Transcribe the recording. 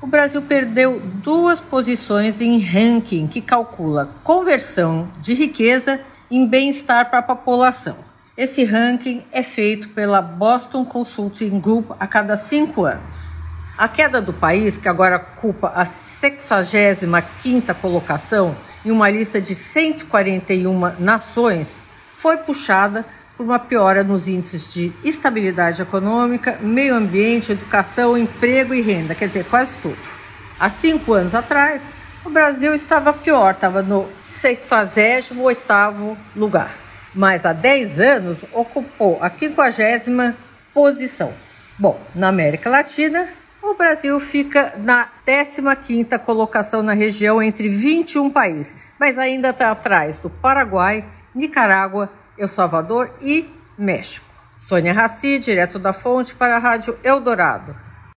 o Brasil perdeu duas posições em ranking que calcula conversão de riqueza em bem-estar para a população. Esse ranking é feito pela Boston Consulting Group a cada cinco anos. A queda do país, que agora ocupa a 65ª colocação em uma lista de 141 nações, foi puxada por uma piora nos índices de estabilidade econômica, meio ambiente, educação, emprego e renda, quer dizer, quase tudo. Há cinco anos atrás, o Brasil estava pior, estava no 78º lugar, mas há 10 anos ocupou a 50 posição. Bom, na América Latina, o Brasil fica na 15ª colocação na região entre 21 países, mas ainda está atrás do Paraguai, Nicarágua, El Salvador e México. Sônia Raci, direto da fonte para a Rádio Eldorado.